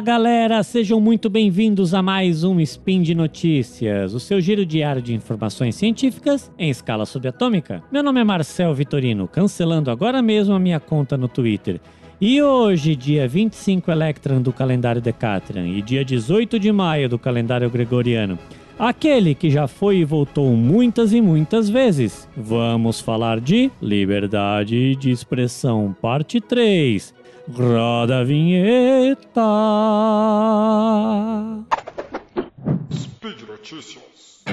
Fala galera, sejam muito bem-vindos a mais um Spin de Notícias, o seu giro diário de informações científicas em escala subatômica. Meu nome é Marcel Vitorino, cancelando agora mesmo a minha conta no Twitter. E hoje, dia 25 Electran do calendário Decatran e dia 18 de maio do calendário Gregoriano, aquele que já foi e voltou muitas e muitas vezes. Vamos falar de liberdade de expressão, parte 3 Roda a vinheta. Speed Notícias.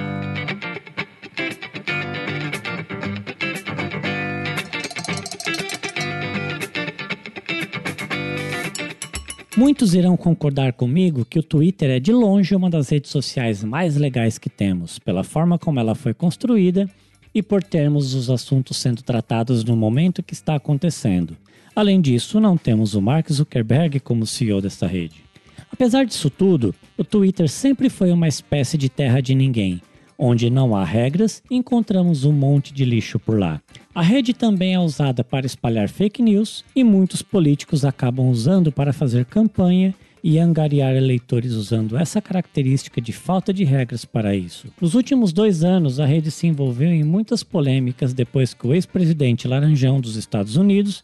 Muitos irão concordar comigo que o Twitter é de longe uma das redes sociais mais legais que temos, pela forma como ela foi construída e por termos os assuntos sendo tratados no momento que está acontecendo. Além disso, não temos o Mark Zuckerberg como CEO desta rede. Apesar disso tudo, o Twitter sempre foi uma espécie de terra de ninguém, onde não há regras e encontramos um monte de lixo por lá. A rede também é usada para espalhar fake news e muitos políticos acabam usando para fazer campanha e angariar eleitores usando essa característica de falta de regras para isso. Nos últimos dois anos, a rede se envolveu em muitas polêmicas depois que o ex-presidente Laranjão dos Estados Unidos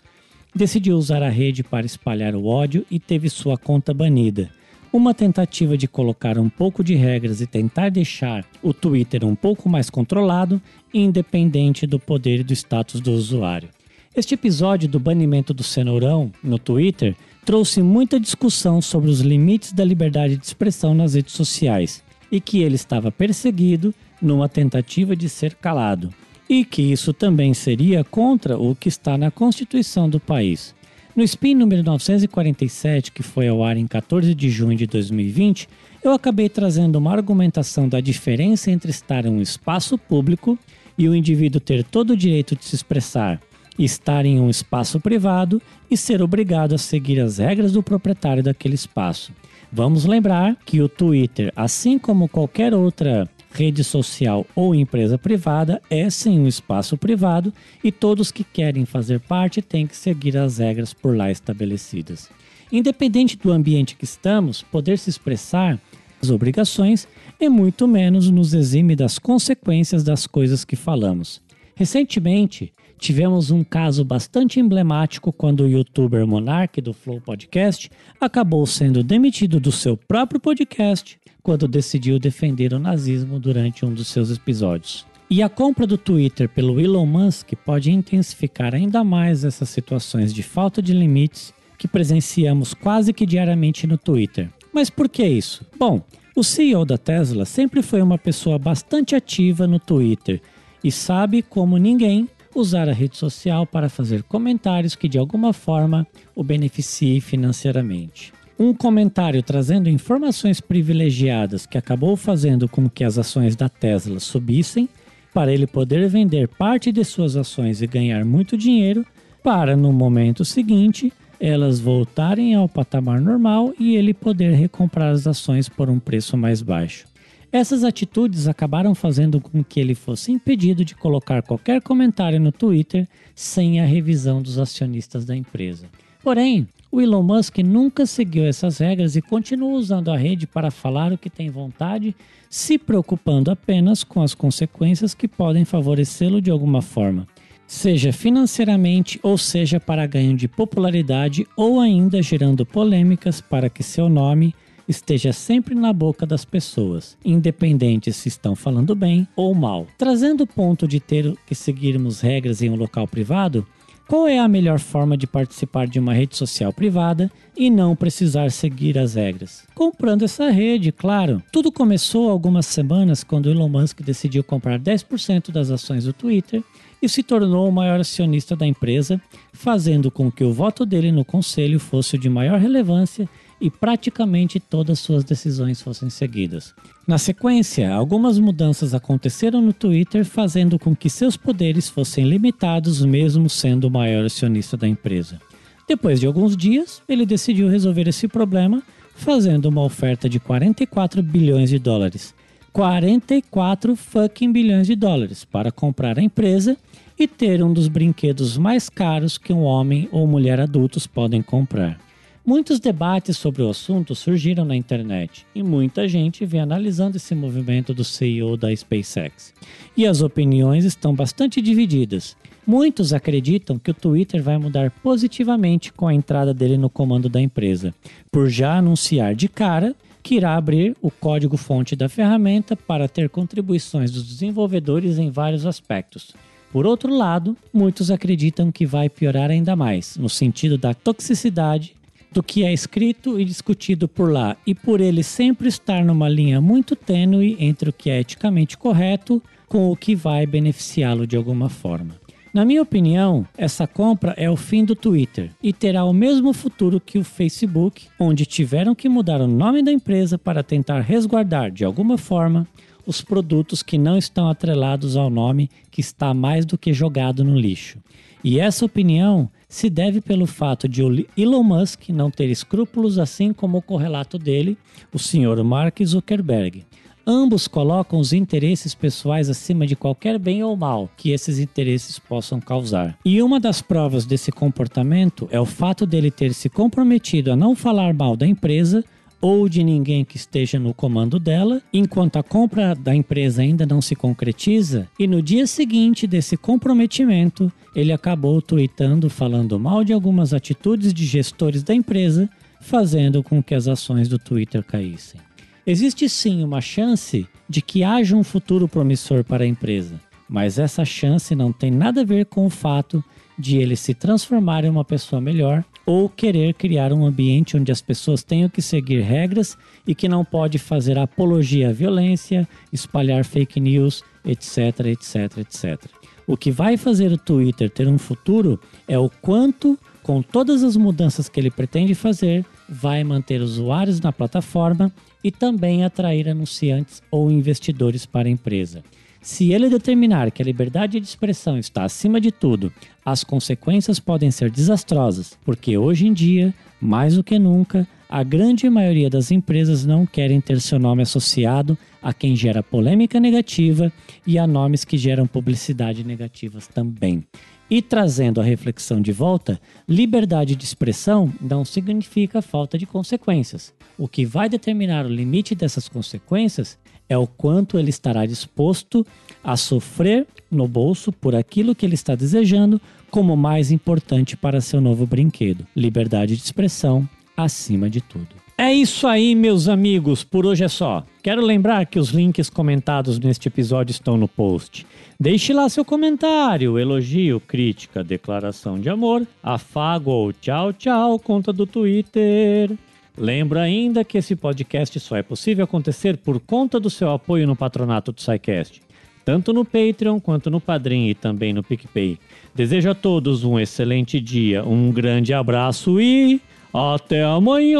decidiu usar a rede para espalhar o ódio e teve sua conta banida. Uma tentativa de colocar um pouco de regras e tentar deixar o Twitter um pouco mais controlado, independente do poder e do status do usuário. Este episódio do banimento do cenourão no Twitter trouxe muita discussão sobre os limites da liberdade de expressão nas redes sociais e que ele estava perseguido numa tentativa de ser calado e que isso também seria contra o que está na Constituição do país. No SPIN número 947, que foi ao ar em 14 de junho de 2020, eu acabei trazendo uma argumentação da diferença entre estar em um espaço público e o indivíduo ter todo o direito de se expressar, estar em um espaço privado e ser obrigado a seguir as regras do proprietário daquele espaço. Vamos lembrar que o Twitter, assim como qualquer outra rede social ou empresa privada é sim um espaço privado e todos que querem fazer parte têm que seguir as regras por lá estabelecidas. Independente do ambiente que estamos, poder se expressar as obrigações e muito menos nos exime das consequências das coisas que falamos. Recentemente, tivemos um caso bastante emblemático quando o youtuber Monark do Flow Podcast acabou sendo demitido do seu próprio podcast quando decidiu defender o nazismo durante um dos seus episódios. E a compra do Twitter pelo Elon Musk pode intensificar ainda mais essas situações de falta de limites que presenciamos quase que diariamente no Twitter. Mas por que isso? Bom, o CEO da Tesla sempre foi uma pessoa bastante ativa no Twitter e sabe como ninguém usar a rede social para fazer comentários que de alguma forma o beneficiem financeiramente um comentário trazendo informações privilegiadas que acabou fazendo com que as ações da Tesla subissem, para ele poder vender parte de suas ações e ganhar muito dinheiro, para no momento seguinte elas voltarem ao patamar normal e ele poder recomprar as ações por um preço mais baixo. Essas atitudes acabaram fazendo com que ele fosse impedido de colocar qualquer comentário no Twitter sem a revisão dos acionistas da empresa. Porém, o Elon Musk nunca seguiu essas regras e continua usando a rede para falar o que tem vontade, se preocupando apenas com as consequências que podem favorecê-lo de alguma forma, seja financeiramente ou seja para ganho de popularidade ou ainda gerando polêmicas para que seu nome esteja sempre na boca das pessoas, independente se estão falando bem ou mal. Trazendo o ponto de ter que seguirmos regras em um local privado, qual é a melhor forma de participar de uma rede social privada e não precisar seguir as regras? Comprando essa rede, claro. Tudo começou algumas semanas quando Elon Musk decidiu comprar 10% das ações do Twitter e se tornou o maior acionista da empresa, fazendo com que o voto dele no conselho fosse o de maior relevância e praticamente todas suas decisões fossem seguidas. Na sequência, algumas mudanças aconteceram no Twitter, fazendo com que seus poderes fossem limitados, mesmo sendo o maior acionista da empresa. Depois de alguns dias, ele decidiu resolver esse problema, fazendo uma oferta de 44 bilhões de dólares. 44 fucking bilhões de dólares para comprar a empresa e ter um dos brinquedos mais caros que um homem ou mulher adultos podem comprar. Muitos debates sobre o assunto surgiram na internet e muita gente vem analisando esse movimento do CEO da SpaceX. E as opiniões estão bastante divididas. Muitos acreditam que o Twitter vai mudar positivamente com a entrada dele no comando da empresa, por já anunciar de cara que irá abrir o código-fonte da ferramenta para ter contribuições dos desenvolvedores em vários aspectos. Por outro lado, muitos acreditam que vai piorar ainda mais, no sentido da toxicidade do que é escrito e discutido por lá, e por ele sempre estar numa linha muito tênue entre o que é eticamente correto com o que vai beneficiá-lo de alguma forma. Na minha opinião, essa compra é o fim do Twitter e terá o mesmo futuro que o Facebook, onde tiveram que mudar o nome da empresa para tentar resguardar de alguma forma os produtos que não estão atrelados ao nome que está mais do que jogado no lixo. E essa opinião se deve pelo fato de Elon Musk não ter escrúpulos, assim como o correlato dele, o Sr. Mark Zuckerberg. Ambos colocam os interesses pessoais acima de qualquer bem ou mal que esses interesses possam causar. E uma das provas desse comportamento é o fato dele ter se comprometido a não falar mal da empresa ou de ninguém que esteja no comando dela, enquanto a compra da empresa ainda não se concretiza, e no dia seguinte desse comprometimento, ele acabou tweetando falando mal de algumas atitudes de gestores da empresa, fazendo com que as ações do Twitter caíssem. Existe sim uma chance de que haja um futuro promissor para a empresa, mas essa chance não tem nada a ver com o fato de ele se transformar em uma pessoa melhor ou querer criar um ambiente onde as pessoas tenham que seguir regras e que não pode fazer apologia à violência, espalhar fake news, etc, etc, etc. O que vai fazer o Twitter ter um futuro é o quanto, com todas as mudanças que ele pretende fazer, vai manter usuários na plataforma e também atrair anunciantes ou investidores para a empresa. Se ele determinar que a liberdade de expressão está acima de tudo, as consequências podem ser desastrosas, porque hoje em dia, mais do que nunca, a grande maioria das empresas não querem ter seu nome associado a quem gera polêmica negativa e a nomes que geram publicidade negativas também. E trazendo a reflexão de volta, liberdade de expressão não significa falta de consequências. O que vai determinar o limite dessas consequências é o quanto ele estará disposto a sofrer no bolso por aquilo que ele está desejando como mais importante para seu novo brinquedo. Liberdade de expressão acima de tudo. É isso aí, meus amigos, por hoje é só. Quero lembrar que os links comentados neste episódio estão no post. Deixe lá seu comentário, elogio, crítica, declaração de amor, afago ou tchau tchau, conta do Twitter. Lembro ainda que esse podcast só é possível acontecer por conta do seu apoio no patronato do SciCast, tanto no Patreon quanto no Padrim e também no PicPay. Desejo a todos um excelente dia, um grande abraço e até amanhã!